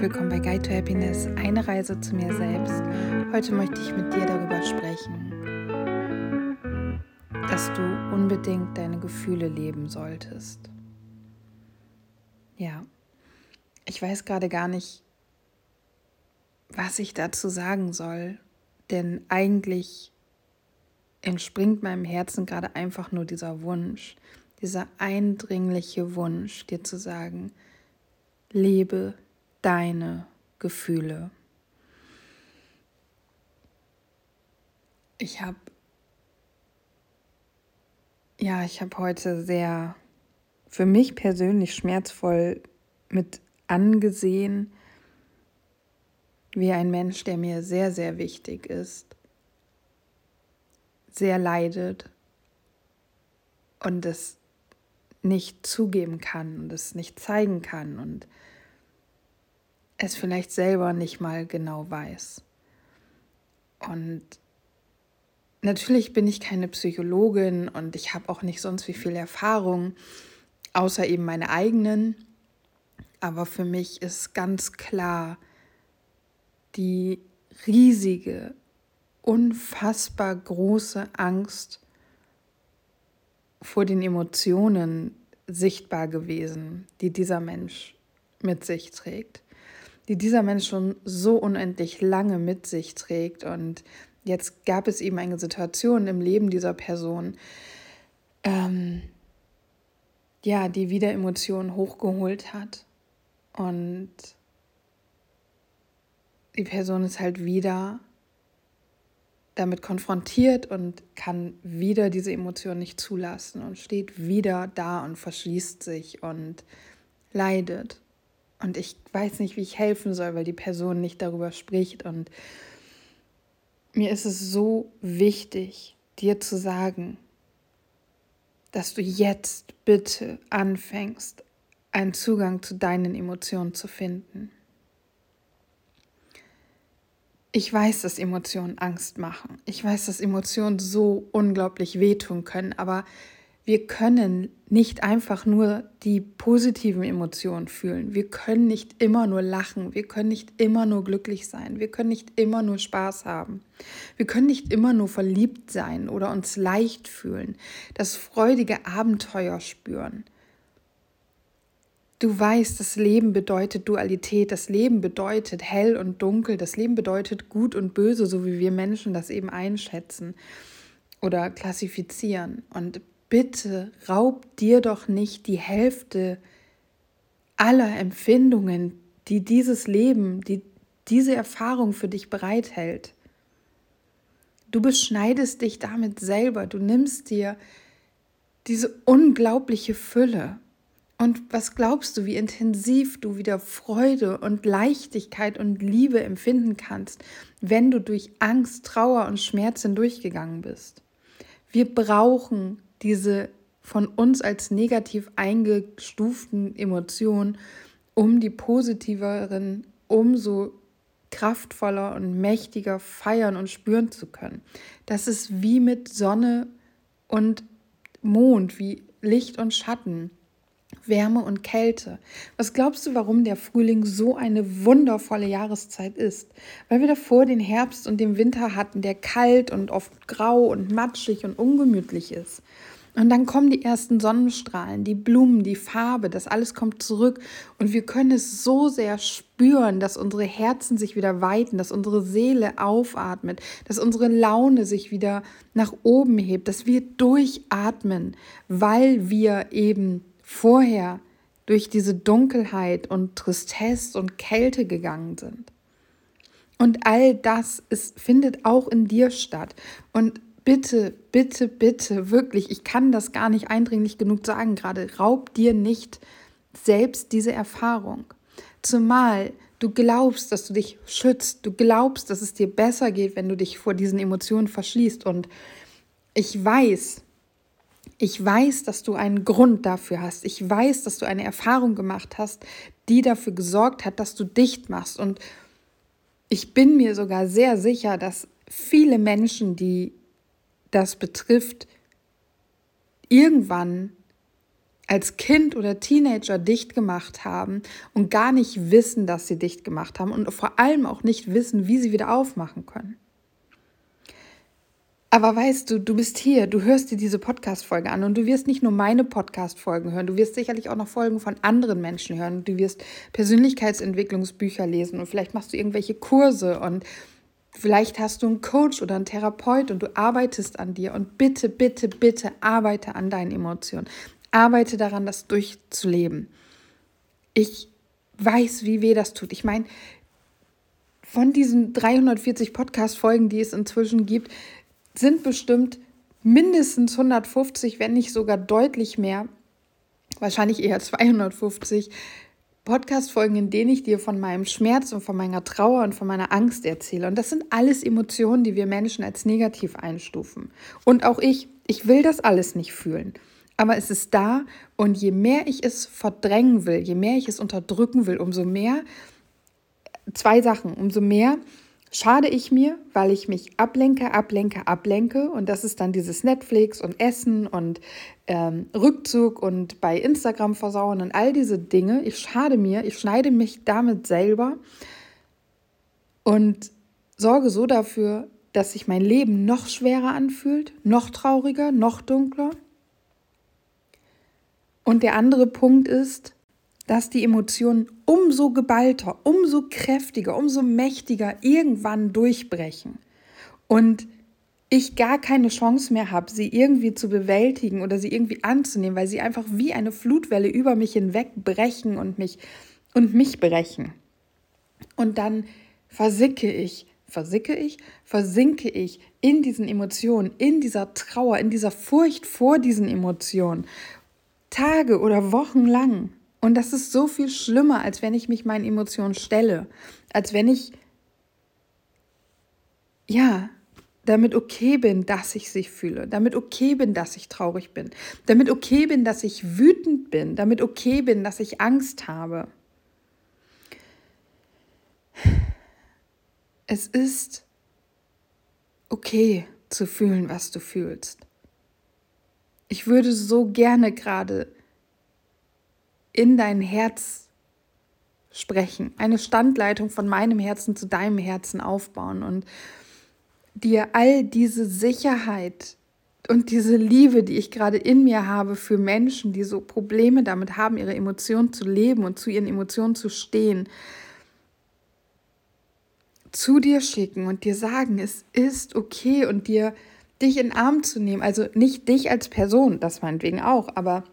willkommen bei Guide to Happiness, eine Reise zu mir selbst. Heute möchte ich mit dir darüber sprechen, dass du unbedingt deine Gefühle leben solltest. Ja, ich weiß gerade gar nicht, was ich dazu sagen soll, denn eigentlich entspringt meinem Herzen gerade einfach nur dieser Wunsch, dieser eindringliche Wunsch, dir zu sagen, lebe deine Gefühle. Ich habe ja, ich habe heute sehr für mich persönlich schmerzvoll mit angesehen, wie ein Mensch, der mir sehr, sehr wichtig ist, sehr leidet und es nicht zugeben kann und es nicht zeigen kann und es vielleicht selber nicht mal genau weiß. Und natürlich bin ich keine Psychologin und ich habe auch nicht sonst wie viel Erfahrung, außer eben meine eigenen. Aber für mich ist ganz klar die riesige, unfassbar große Angst vor den Emotionen sichtbar gewesen, die dieser Mensch mit sich trägt die dieser Mensch schon so unendlich lange mit sich trägt. Und jetzt gab es eben eine Situation im Leben dieser Person, ähm, ja, die wieder Emotionen hochgeholt hat. Und die Person ist halt wieder damit konfrontiert und kann wieder diese Emotion nicht zulassen und steht wieder da und verschließt sich und leidet. Und ich weiß nicht, wie ich helfen soll, weil die Person nicht darüber spricht. Und mir ist es so wichtig, dir zu sagen, dass du jetzt bitte anfängst, einen Zugang zu deinen Emotionen zu finden. Ich weiß, dass Emotionen Angst machen. Ich weiß, dass Emotionen so unglaublich wehtun können, aber wir können nicht einfach nur die positiven Emotionen fühlen. Wir können nicht immer nur lachen. Wir können nicht immer nur glücklich sein. Wir können nicht immer nur Spaß haben. Wir können nicht immer nur verliebt sein oder uns leicht fühlen, das freudige Abenteuer spüren. Du weißt, das Leben bedeutet Dualität, das Leben bedeutet hell und dunkel, das Leben bedeutet gut und böse, so wie wir Menschen das eben einschätzen oder klassifizieren. Und bitte raub dir doch nicht die Hälfte aller Empfindungen, die dieses Leben, die diese Erfahrung für dich bereithält. Du beschneidest dich damit selber, du nimmst dir diese unglaubliche Fülle. Und was glaubst du, wie intensiv du wieder Freude und Leichtigkeit und Liebe empfinden kannst, wenn du durch Angst, Trauer und Schmerz hindurchgegangen bist? Wir brauchen diese von uns als negativ eingestuften Emotionen, um die positiveren umso kraftvoller und mächtiger feiern und spüren zu können. Das ist wie mit Sonne und Mond, wie Licht und Schatten. Wärme und Kälte. Was glaubst du, warum der Frühling so eine wundervolle Jahreszeit ist? Weil wir davor den Herbst und den Winter hatten, der kalt und oft grau und matschig und ungemütlich ist. Und dann kommen die ersten Sonnenstrahlen, die Blumen, die Farbe, das alles kommt zurück und wir können es so sehr spüren, dass unsere Herzen sich wieder weiten, dass unsere Seele aufatmet, dass unsere Laune sich wieder nach oben hebt, dass wir durchatmen, weil wir eben vorher durch diese Dunkelheit und Tristesse und Kälte gegangen sind. Und all das ist, findet auch in dir statt. Und bitte, bitte, bitte, wirklich, ich kann das gar nicht eindringlich genug sagen gerade, raub dir nicht selbst diese Erfahrung. Zumal du glaubst, dass du dich schützt, du glaubst, dass es dir besser geht, wenn du dich vor diesen Emotionen verschließt. Und ich weiß, ich weiß, dass du einen Grund dafür hast. Ich weiß, dass du eine Erfahrung gemacht hast, die dafür gesorgt hat, dass du dicht machst. Und ich bin mir sogar sehr sicher, dass viele Menschen, die das betrifft, irgendwann als Kind oder Teenager dicht gemacht haben und gar nicht wissen, dass sie dicht gemacht haben und vor allem auch nicht wissen, wie sie wieder aufmachen können. Aber weißt du, du bist hier, du hörst dir diese Podcast-Folge an und du wirst nicht nur meine Podcast-Folgen hören, du wirst sicherlich auch noch Folgen von anderen Menschen hören. Du wirst Persönlichkeitsentwicklungsbücher lesen und vielleicht machst du irgendwelche Kurse und vielleicht hast du einen Coach oder einen Therapeut und du arbeitest an dir und bitte, bitte, bitte arbeite an deinen Emotionen. Arbeite daran, das durchzuleben. Ich weiß, wie weh das tut. Ich meine, von diesen 340 Podcast-Folgen, die es inzwischen gibt, sind bestimmt mindestens 150, wenn nicht sogar deutlich mehr, wahrscheinlich eher 250 Podcast-Folgen, in denen ich dir von meinem Schmerz und von meiner Trauer und von meiner Angst erzähle. Und das sind alles Emotionen, die wir Menschen als negativ einstufen. Und auch ich, ich will das alles nicht fühlen aber es ist da und je mehr ich es verdrängen will, je mehr ich es unterdrücken will, umso mehr, zwei Sachen, umso mehr schade ich mir, weil ich mich ablenke, ablenke, ablenke und das ist dann dieses Netflix und Essen und ähm, Rückzug und bei Instagram versauen und all diese Dinge. Ich schade mir, ich schneide mich damit selber und sorge so dafür, dass sich mein Leben noch schwerer anfühlt, noch trauriger, noch dunkler. Und der andere Punkt ist, dass die Emotionen umso geballter, umso kräftiger, umso mächtiger irgendwann durchbrechen. Und ich gar keine Chance mehr habe, sie irgendwie zu bewältigen oder sie irgendwie anzunehmen, weil sie einfach wie eine Flutwelle über mich hinweg brechen und mich und mich brechen. Und dann versicke ich, versicke ich, versinke ich in diesen Emotionen, in dieser Trauer, in dieser Furcht vor diesen Emotionen Tage oder Wochen lang. Und das ist so viel schlimmer, als wenn ich mich meinen Emotionen stelle, als wenn ich, ja, damit okay bin, dass ich sich fühle, damit okay bin, dass ich traurig bin, damit okay bin, dass ich wütend bin, damit okay bin, dass ich Angst habe. Es ist okay zu fühlen, was du fühlst. Ich würde so gerne gerade in dein Herz sprechen, eine Standleitung von meinem Herzen zu deinem Herzen aufbauen und dir all diese Sicherheit und diese Liebe, die ich gerade in mir habe für Menschen, die so Probleme damit haben, ihre Emotionen zu leben und zu ihren Emotionen zu stehen, zu dir schicken und dir sagen, es ist okay und dir dich in den Arm zu nehmen. Also nicht dich als Person, das meinetwegen auch, aber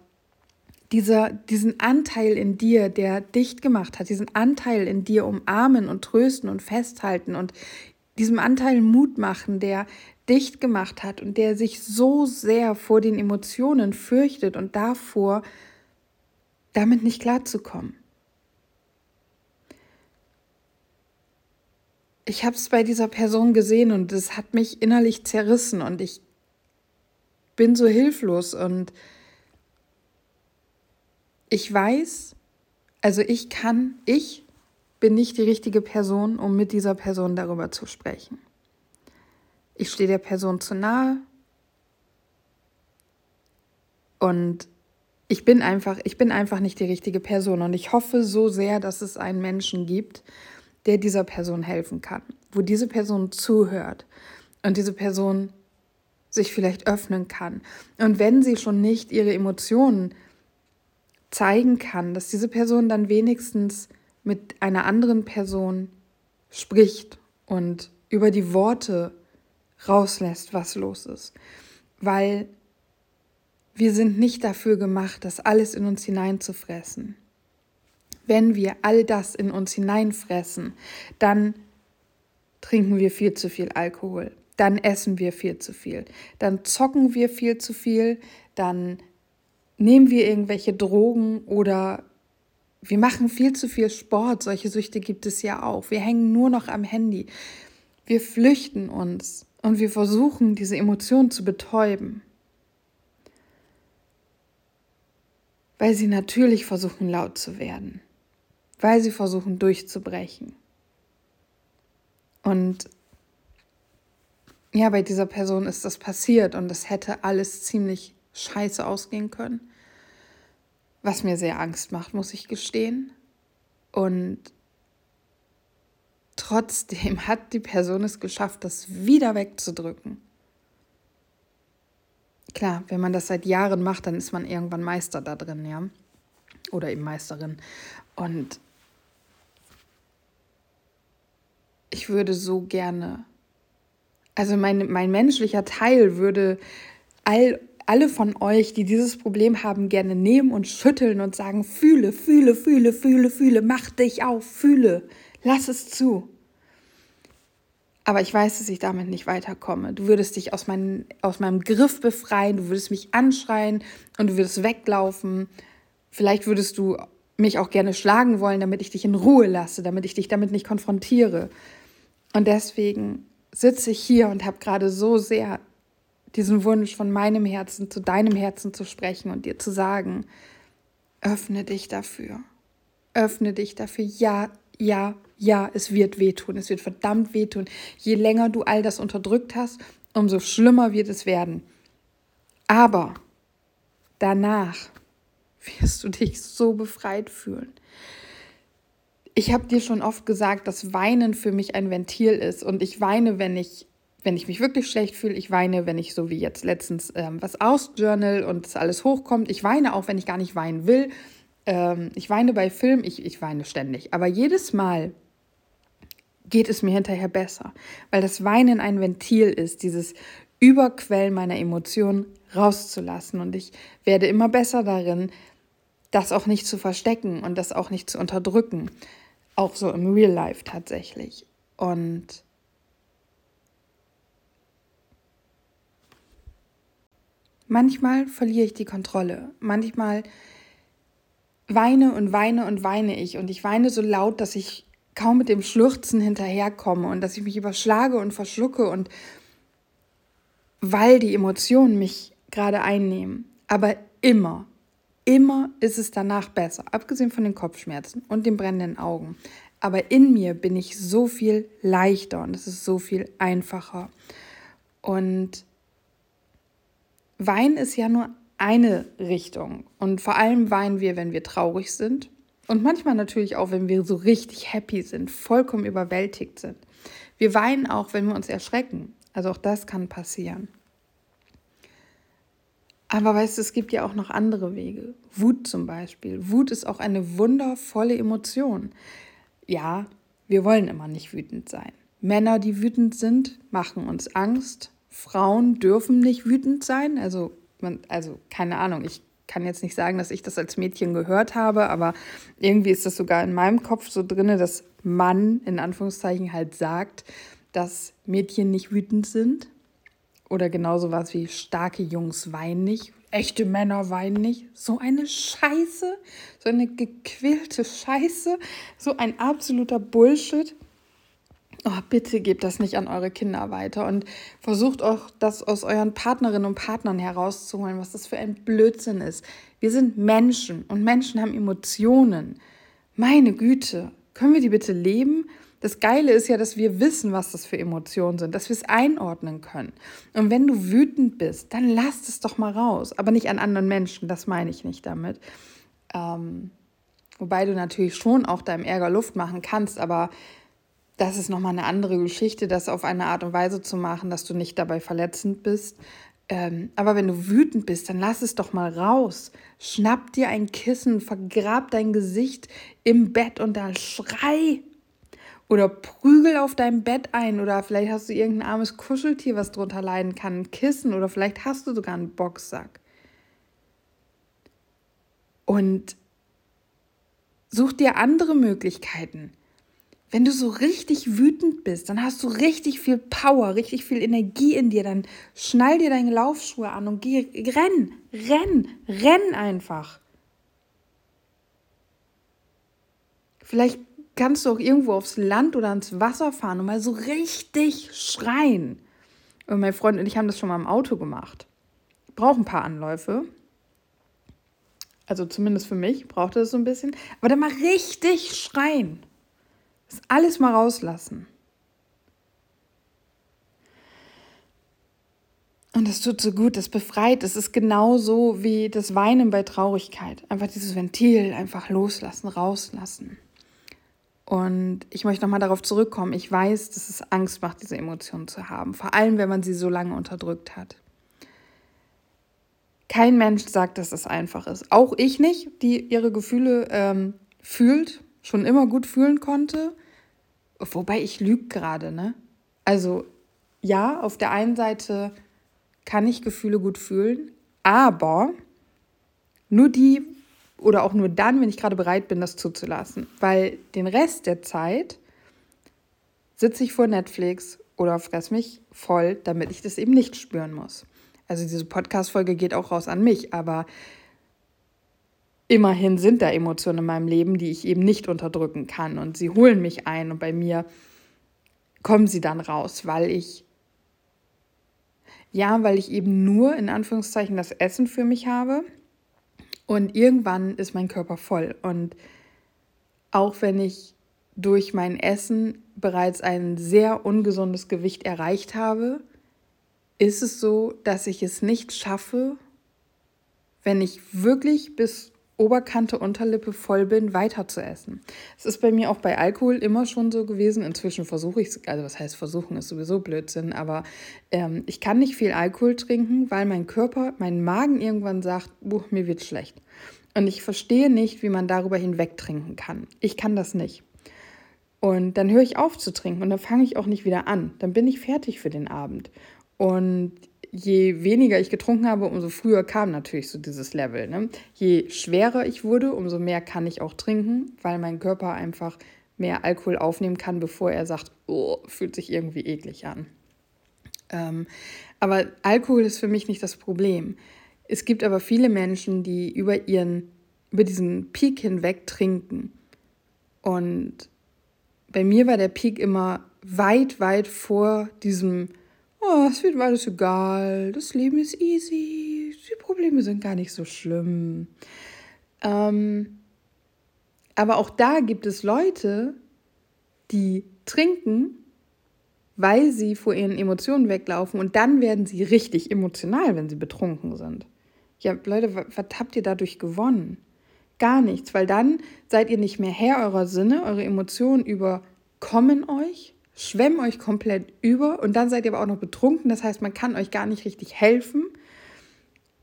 dieser, diesen Anteil in dir, der dicht gemacht hat, diesen Anteil in dir umarmen und trösten und festhalten und diesem Anteil Mut machen, der dicht gemacht hat und der sich so sehr vor den Emotionen fürchtet und davor, damit nicht klarzukommen. ich habe es bei dieser Person gesehen und es hat mich innerlich zerrissen und ich bin so hilflos und ich weiß, also ich kann, ich bin nicht die richtige Person, um mit dieser Person darüber zu sprechen. Ich stehe der Person zu nahe und ich bin einfach, ich bin einfach nicht die richtige Person und ich hoffe so sehr, dass es einen Menschen gibt, der dieser Person helfen kann, wo diese Person zuhört und diese Person sich vielleicht öffnen kann. Und wenn sie schon nicht ihre Emotionen zeigen kann, dass diese Person dann wenigstens mit einer anderen Person spricht und über die Worte rauslässt, was los ist. Weil wir sind nicht dafür gemacht, das alles in uns hineinzufressen wenn wir all das in uns hineinfressen, dann trinken wir viel zu viel Alkohol, dann essen wir viel zu viel, dann zocken wir viel zu viel, dann nehmen wir irgendwelche Drogen oder wir machen viel zu viel Sport. Solche Süchte gibt es ja auch. Wir hängen nur noch am Handy. Wir flüchten uns und wir versuchen, diese Emotionen zu betäuben. Weil sie natürlich versuchen, laut zu werden weil sie versuchen durchzubrechen. Und ja, bei dieser Person ist das passiert und es hätte alles ziemlich scheiße ausgehen können. was mir sehr Angst macht, muss ich gestehen. Und trotzdem hat die Person es geschafft, das wieder wegzudrücken. Klar, wenn man das seit Jahren macht, dann ist man irgendwann Meister da drin, ja. Oder eben Meisterin. Und ich würde so gerne, also mein, mein menschlicher Teil würde all, alle von euch, die dieses Problem haben, gerne nehmen und schütteln und sagen, fühle, fühle, fühle, fühle, fühle, mach dich auf, fühle, lass es zu. Aber ich weiß, dass ich damit nicht weiterkomme. Du würdest dich aus, mein, aus meinem Griff befreien, du würdest mich anschreien und du würdest weglaufen. Vielleicht würdest du mich auch gerne schlagen wollen, damit ich dich in Ruhe lasse, damit ich dich damit nicht konfrontiere. Und deswegen sitze ich hier und habe gerade so sehr diesen Wunsch von meinem Herzen zu deinem Herzen zu sprechen und dir zu sagen, öffne dich dafür. Öffne dich dafür. Ja, ja, ja, es wird wehtun, es wird verdammt wehtun. Je länger du all das unterdrückt hast, umso schlimmer wird es werden. Aber danach wirst du dich so befreit fühlen. Ich habe dir schon oft gesagt, dass Weinen für mich ein Ventil ist und ich weine, wenn ich wenn ich mich wirklich schlecht fühle, ich weine, wenn ich so wie jetzt letztens ähm, was ausjournal und es alles hochkommt. Ich weine auch, wenn ich gar nicht weinen will. Ähm, ich weine bei Film, ich, ich weine ständig. Aber jedes Mal, geht es mir hinterher besser, weil das Weinen ein Ventil ist, dieses Überquellen meiner Emotionen rauszulassen. Und ich werde immer besser darin, das auch nicht zu verstecken und das auch nicht zu unterdrücken. Auch so im Real Life tatsächlich. Und manchmal verliere ich die Kontrolle. Manchmal weine und weine und weine ich. Und ich weine so laut, dass ich kaum mit dem Schluchzen hinterherkomme und dass ich mich überschlage und verschlucke und weil die Emotionen mich gerade einnehmen. Aber immer, immer ist es danach besser, abgesehen von den Kopfschmerzen und den brennenden Augen. Aber in mir bin ich so viel leichter und es ist so viel einfacher. Und Wein ist ja nur eine Richtung. Und vor allem weinen wir, wenn wir traurig sind und manchmal natürlich auch, wenn wir so richtig happy sind, vollkommen überwältigt sind. Wir weinen auch, wenn wir uns erschrecken. Also auch das kann passieren. Aber weißt du, es gibt ja auch noch andere Wege. Wut zum Beispiel. Wut ist auch eine wundervolle Emotion. Ja, wir wollen immer nicht wütend sein. Männer, die wütend sind, machen uns Angst. Frauen dürfen nicht wütend sein. Also, man, also keine Ahnung, ich kann jetzt nicht sagen, dass ich das als Mädchen gehört habe, aber irgendwie ist das sogar in meinem Kopf so drin, dass Mann in Anführungszeichen halt sagt, dass Mädchen nicht wütend sind. Oder genauso was wie starke Jungs weinen nicht, echte Männer weinen nicht. So eine Scheiße, so eine gequälte Scheiße, so ein absoluter Bullshit oh, bitte gebt das nicht an eure Kinder weiter und versucht auch das aus euren Partnerinnen und Partnern herauszuholen, was das für ein Blödsinn ist. Wir sind Menschen und Menschen haben Emotionen. Meine Güte, können wir die bitte leben? Das Geile ist ja, dass wir wissen, was das für Emotionen sind, dass wir es einordnen können. Und wenn du wütend bist, dann lass es doch mal raus. Aber nicht an anderen Menschen, das meine ich nicht damit. Ähm, wobei du natürlich schon auch deinem Ärger Luft machen kannst, aber das ist nochmal eine andere Geschichte, das auf eine Art und Weise zu machen, dass du nicht dabei verletzend bist. Ähm, aber wenn du wütend bist, dann lass es doch mal raus. Schnapp dir ein Kissen, vergrab dein Gesicht im Bett und dann schrei. Oder prügel auf dein Bett ein. Oder vielleicht hast du irgendein armes Kuscheltier, was drunter leiden kann. Ein Kissen. Oder vielleicht hast du sogar einen Boxsack. Und such dir andere Möglichkeiten. Wenn du so richtig wütend bist, dann hast du richtig viel Power, richtig viel Energie in dir, dann schnall dir deine Laufschuhe an und geh, renn, renn, renn einfach. Vielleicht kannst du auch irgendwo aufs Land oder ans Wasser fahren und mal so richtig schreien. Und mein Freund und ich haben das schon mal im Auto gemacht. Braucht ein paar Anläufe. Also zumindest für mich brauchte es so ein bisschen. Aber dann mal richtig schreien. Das alles mal rauslassen. Und das tut so gut, das befreit. Es ist genauso wie das Weinen bei Traurigkeit. Einfach dieses Ventil, einfach loslassen, rauslassen. Und ich möchte nochmal darauf zurückkommen. Ich weiß, dass es Angst macht, diese Emotionen zu haben. Vor allem, wenn man sie so lange unterdrückt hat. Kein Mensch sagt, dass es einfach ist. Auch ich nicht, die ihre Gefühle ähm, fühlt, schon immer gut fühlen konnte. Wobei ich lüge gerade, ne? Also ja, auf der einen Seite kann ich Gefühle gut fühlen, aber nur die oder auch nur dann, wenn ich gerade bereit bin, das zuzulassen. Weil den Rest der Zeit sitze ich vor Netflix oder fress mich voll, damit ich das eben nicht spüren muss. Also diese Podcast-Folge geht auch raus an mich, aber immerhin sind da Emotionen in meinem Leben, die ich eben nicht unterdrücken kann. Und sie holen mich ein und bei mir kommen sie dann raus, weil ich ja, weil ich eben nur in Anführungszeichen das Essen für mich habe. Und irgendwann ist mein Körper voll. Und auch wenn ich durch mein Essen bereits ein sehr ungesundes Gewicht erreicht habe, ist es so, dass ich es nicht schaffe, wenn ich wirklich bis Oberkante, Unterlippe voll bin, weiter zu essen. Es ist bei mir auch bei Alkohol immer schon so gewesen. Inzwischen versuche ich es, also was heißt versuchen, ist sowieso Blödsinn, aber ähm, ich kann nicht viel Alkohol trinken, weil mein Körper, mein Magen irgendwann sagt, buh, mir wird schlecht. Und ich verstehe nicht, wie man darüber hinweg trinken kann. Ich kann das nicht. Und dann höre ich auf zu trinken und dann fange ich auch nicht wieder an. Dann bin ich fertig für den Abend. Und je weniger ich getrunken habe, umso früher kam natürlich so dieses Level. Ne? Je schwerer ich wurde, umso mehr kann ich auch trinken, weil mein Körper einfach mehr Alkohol aufnehmen kann, bevor er sagt, oh, fühlt sich irgendwie eklig an. Ähm, aber Alkohol ist für mich nicht das Problem. Es gibt aber viele Menschen, die über ihren, über diesen Peak hinweg trinken. Und bei mir war der Peak immer weit, weit vor diesem oh, es wird mir alles egal, das Leben ist easy, die Probleme sind gar nicht so schlimm. Ähm, aber auch da gibt es Leute, die trinken, weil sie vor ihren Emotionen weglaufen und dann werden sie richtig emotional, wenn sie betrunken sind. Ja, Leute, was habt ihr dadurch gewonnen? Gar nichts, weil dann seid ihr nicht mehr Herr eurer Sinne, eure Emotionen überkommen euch schwemmen euch komplett über und dann seid ihr aber auch noch betrunken. Das heißt, man kann euch gar nicht richtig helfen.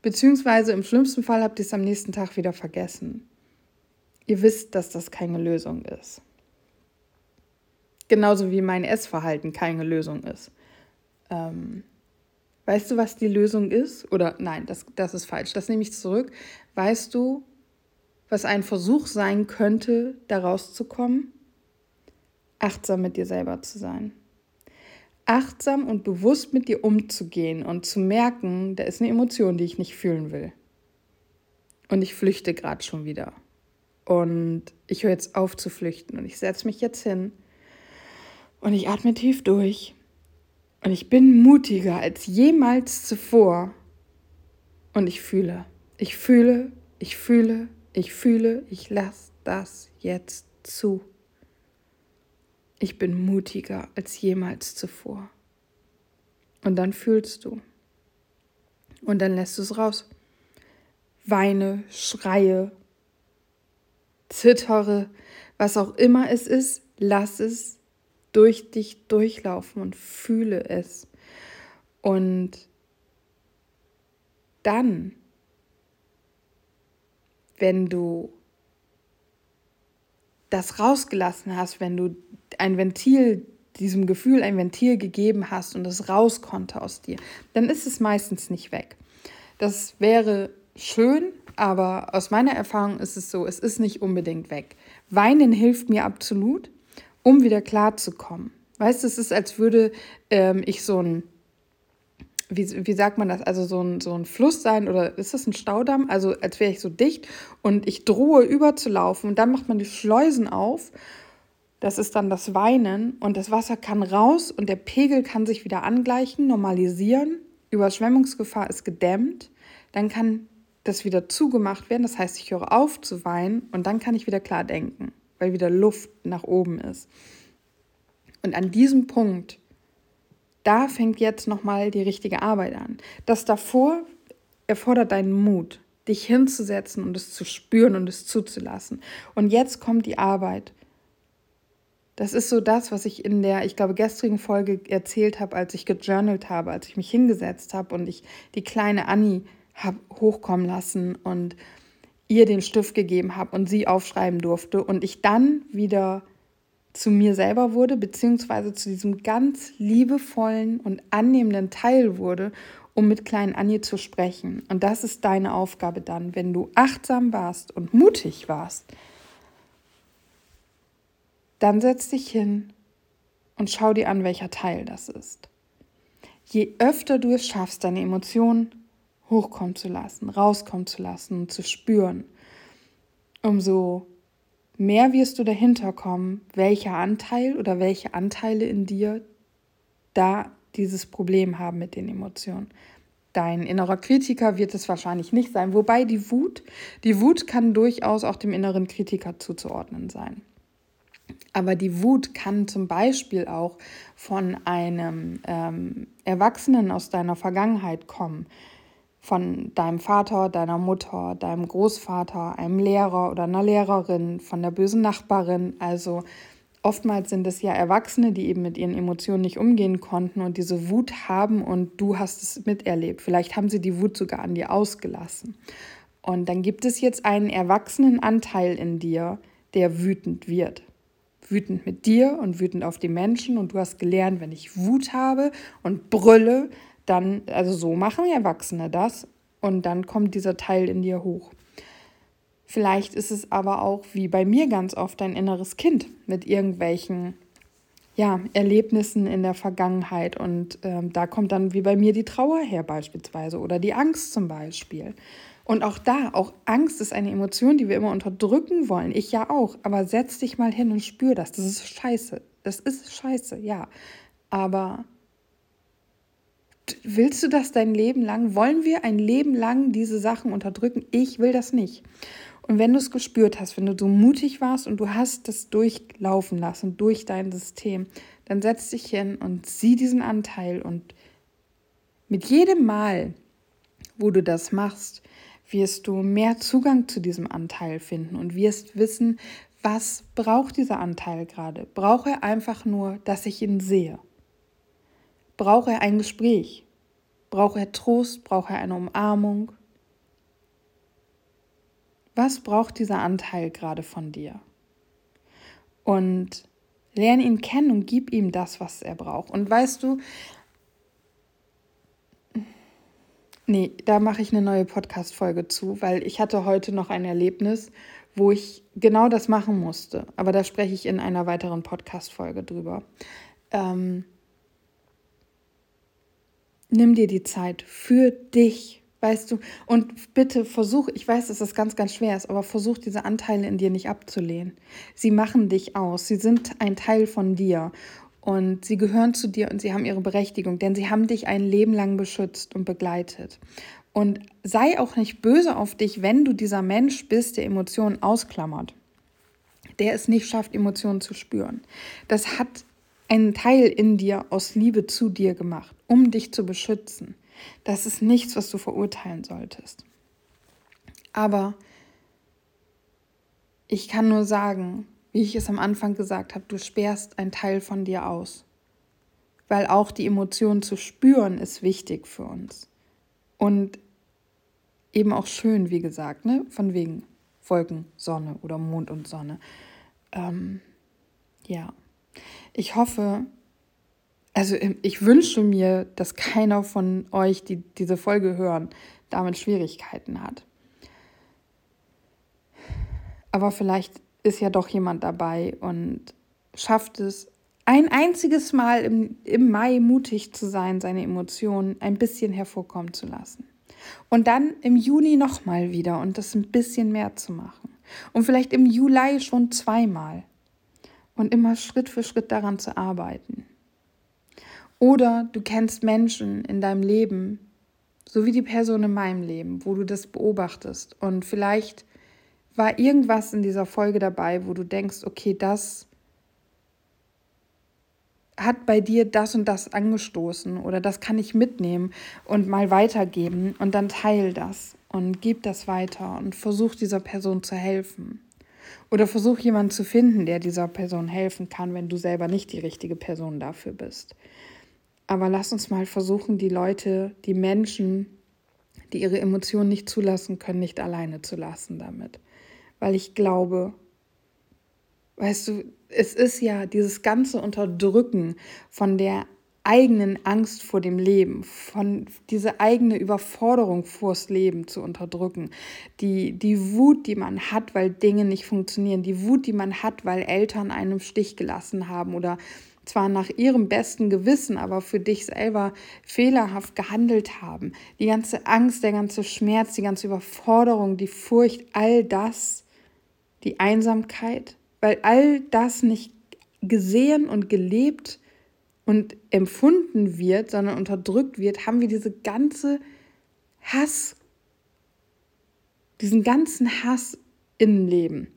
Beziehungsweise im schlimmsten Fall habt ihr es am nächsten Tag wieder vergessen. Ihr wisst, dass das keine Lösung ist. Genauso wie mein Essverhalten keine Lösung ist. Ähm, weißt du, was die Lösung ist? Oder nein, das, das ist falsch. Das nehme ich zurück. Weißt du, was ein Versuch sein könnte, da rauszukommen? Achtsam mit dir selber zu sein. Achtsam und bewusst mit dir umzugehen und zu merken, da ist eine Emotion, die ich nicht fühlen will. Und ich flüchte gerade schon wieder. Und ich höre jetzt auf zu flüchten und ich setze mich jetzt hin und ich atme tief durch. Und ich bin mutiger als jemals zuvor. Und ich fühle, ich fühle, ich fühle, ich fühle, ich lasse das jetzt zu. Ich bin mutiger als jemals zuvor. Und dann fühlst du. Und dann lässt du es raus. Weine, schreie, zittere, was auch immer es ist, lass es durch dich durchlaufen und fühle es. Und dann, wenn du das rausgelassen hast, wenn du ein Ventil, diesem Gefühl ein Ventil gegeben hast und es raus konnte aus dir, dann ist es meistens nicht weg. Das wäre schön, aber aus meiner Erfahrung ist es so, es ist nicht unbedingt weg. Weinen hilft mir absolut, um wieder klarzukommen. Weißt du, es ist, als würde ähm, ich so ein wie, wie sagt man das, also so ein, so ein Fluss sein oder ist das ein Staudamm? Also als wäre ich so dicht und ich drohe überzulaufen und dann macht man die Schleusen auf. Das ist dann das Weinen und das Wasser kann raus und der Pegel kann sich wieder angleichen, normalisieren. Überschwemmungsgefahr ist gedämmt. Dann kann das wieder zugemacht werden. Das heißt, ich höre auf zu weinen und dann kann ich wieder klar denken, weil wieder Luft nach oben ist. Und an diesem Punkt da fängt jetzt nochmal die richtige Arbeit an. Das davor erfordert deinen Mut, dich hinzusetzen und es zu spüren und es zuzulassen. Und jetzt kommt die Arbeit. Das ist so das, was ich in der, ich glaube, gestrigen Folge erzählt habe, als ich gejournalt habe, als ich mich hingesetzt habe und ich die kleine Annie habe hochkommen lassen und ihr den Stift gegeben habe und sie aufschreiben durfte und ich dann wieder zu mir selber wurde, beziehungsweise zu diesem ganz liebevollen und annehmenden Teil wurde, um mit kleinen Anje zu sprechen. Und das ist deine Aufgabe dann, wenn du achtsam warst und mutig warst. Dann setz dich hin und schau dir an, welcher Teil das ist. Je öfter du es schaffst, deine Emotionen hochkommen zu lassen, rauskommen zu lassen und zu spüren, umso mehr wirst du dahinter kommen, welcher Anteil oder welche Anteile in dir da dieses Problem haben mit den Emotionen. Dein innerer Kritiker wird es wahrscheinlich nicht sein, wobei die Wut, die Wut kann durchaus auch dem inneren Kritiker zuzuordnen sein. Aber die Wut kann zum Beispiel auch von einem ähm, Erwachsenen aus deiner Vergangenheit kommen, von deinem Vater, deiner Mutter, deinem Großvater, einem Lehrer oder einer Lehrerin, von der bösen Nachbarin. Also oftmals sind es ja Erwachsene, die eben mit ihren Emotionen nicht umgehen konnten und diese Wut haben und du hast es miterlebt. Vielleicht haben sie die Wut sogar an dir ausgelassen. Und dann gibt es jetzt einen erwachsenen Anteil in dir, der wütend wird. Wütend mit dir und wütend auf die Menschen. Und du hast gelernt, wenn ich Wut habe und brülle, dann, also so machen Erwachsene das und dann kommt dieser Teil in dir hoch. Vielleicht ist es aber auch wie bei mir ganz oft ein inneres Kind mit irgendwelchen ja, Erlebnissen in der Vergangenheit und ähm, da kommt dann wie bei mir die Trauer her beispielsweise oder die Angst zum Beispiel. Und auch da, auch Angst ist eine Emotion, die wir immer unterdrücken wollen. Ich ja auch. Aber setz dich mal hin und spür das. Das ist scheiße. Das ist scheiße, ja. Aber willst du das dein Leben lang? Wollen wir ein Leben lang diese Sachen unterdrücken? Ich will das nicht. Und wenn du es gespürt hast, wenn du so mutig warst und du hast das durchlaufen lassen durch dein System, dann setz dich hin und sieh diesen Anteil und mit jedem Mal, wo du das machst, wirst du mehr Zugang zu diesem Anteil finden und wirst wissen, was braucht dieser Anteil gerade? Braucht er einfach nur, dass ich ihn sehe? Braucht er ein Gespräch? Braucht er Trost? Braucht er eine Umarmung? Was braucht dieser Anteil gerade von dir? Und lerne ihn kennen und gib ihm das, was er braucht. Und weißt du, nee, da mache ich eine neue Podcast-Folge zu, weil ich hatte heute noch ein Erlebnis, wo ich genau das machen musste. Aber da spreche ich in einer weiteren Podcast-Folge drüber. Ähm, nimm dir die Zeit für dich, weißt du, und bitte versuch, ich weiß, dass das ganz, ganz schwer ist, aber versuch diese Anteile in dir nicht abzulehnen. Sie machen dich aus, sie sind ein Teil von dir und sie gehören zu dir und sie haben ihre Berechtigung, denn sie haben dich ein Leben lang beschützt und begleitet. Und sei auch nicht böse auf dich, wenn du dieser Mensch bist, der Emotionen ausklammert, der es nicht schafft, Emotionen zu spüren. Das hat einen Teil in dir aus Liebe zu dir gemacht, um dich zu beschützen. Das ist nichts, was du verurteilen solltest. Aber ich kann nur sagen, wie ich es am Anfang gesagt habe, du sperrst einen Teil von dir aus. Weil auch die Emotionen zu spüren ist wichtig für uns. Und eben auch schön, wie gesagt, ne? von wegen Wolken, Sonne oder Mond und Sonne. Ähm, ja. Ich hoffe, also ähm, ich wünsche mir, dass keiner von euch, die diese Folge hören, damit Schwierigkeiten hat. Aber vielleicht ist ja doch jemand dabei und schafft es, ein einziges Mal im, im Mai mutig zu sein, seine Emotionen ein bisschen hervorkommen zu lassen. Und dann im Juni nochmal wieder und das ein bisschen mehr zu machen. Und vielleicht im Juli schon zweimal und immer Schritt für Schritt daran zu arbeiten. Oder du kennst Menschen in deinem Leben, so wie die Person in meinem Leben, wo du das beobachtest. Und vielleicht war irgendwas in dieser Folge dabei, wo du denkst, okay, das hat bei dir das und das angestoßen oder das kann ich mitnehmen und mal weitergeben und dann teil das und gib das weiter und versuch dieser Person zu helfen. Oder versuch jemanden zu finden, der dieser Person helfen kann, wenn du selber nicht die richtige Person dafür bist. Aber lass uns mal versuchen, die Leute, die Menschen, die ihre Emotionen nicht zulassen können, nicht alleine zu lassen damit. Weil ich glaube, weißt du, es ist ja dieses ganze Unterdrücken von der eigenen Angst vor dem Leben, von diese eigene Überforderung vors Leben zu unterdrücken, die, die Wut, die man hat, weil Dinge nicht funktionieren, die Wut, die man hat, weil Eltern einen im Stich gelassen haben oder zwar nach ihrem besten Gewissen, aber für dich selber fehlerhaft gehandelt haben. Die ganze Angst, der ganze Schmerz, die ganze Überforderung, die Furcht, all das, die Einsamkeit, weil all das nicht gesehen und gelebt und empfunden wird, sondern unterdrückt wird, haben wir diese ganze Hass, diesen ganzen Hass im Leben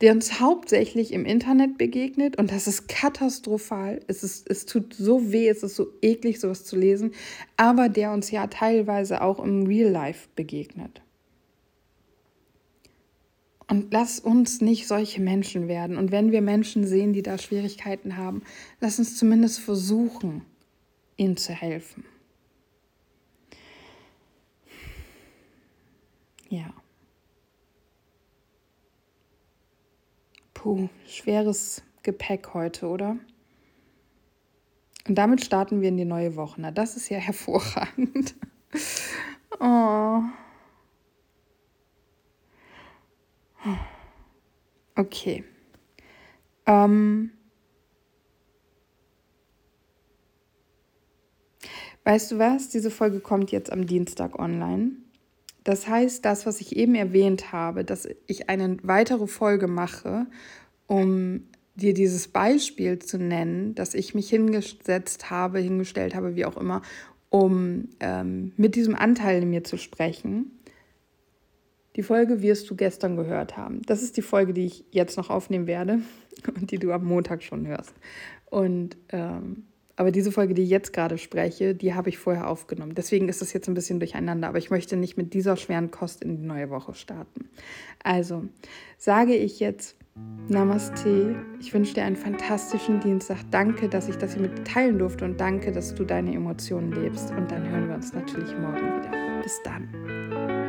der uns hauptsächlich im Internet begegnet und das ist katastrophal. Es, ist, es tut so weh, es ist so eklig, sowas zu lesen, aber der uns ja teilweise auch im Real Life begegnet. Und lass uns nicht solche Menschen werden. Und wenn wir Menschen sehen, die da Schwierigkeiten haben, lass uns zumindest versuchen, ihnen zu helfen. Ja. Puh, schweres Gepäck heute, oder? Und damit starten wir in die neue Woche. Na, das ist ja hervorragend. oh. Okay. Ähm. Weißt du was? Diese Folge kommt jetzt am Dienstag online. Das heißt, das, was ich eben erwähnt habe, dass ich eine weitere Folge mache, um dir dieses Beispiel zu nennen, dass ich mich hingesetzt habe, hingestellt habe, wie auch immer, um ähm, mit diesem Anteil in mir zu sprechen. Die Folge wirst du gestern gehört haben. Das ist die Folge, die ich jetzt noch aufnehmen werde und die du am Montag schon hörst. Und ähm, aber diese Folge, die ich jetzt gerade spreche, die habe ich vorher aufgenommen. Deswegen ist es jetzt ein bisschen durcheinander. Aber ich möchte nicht mit dieser schweren Kost in die neue Woche starten. Also sage ich jetzt Namaste. Ich wünsche dir einen fantastischen Dienstag. Danke, dass ich das hier mit teilen durfte und danke, dass du deine Emotionen lebst. Und dann hören wir uns natürlich morgen wieder. Bis dann.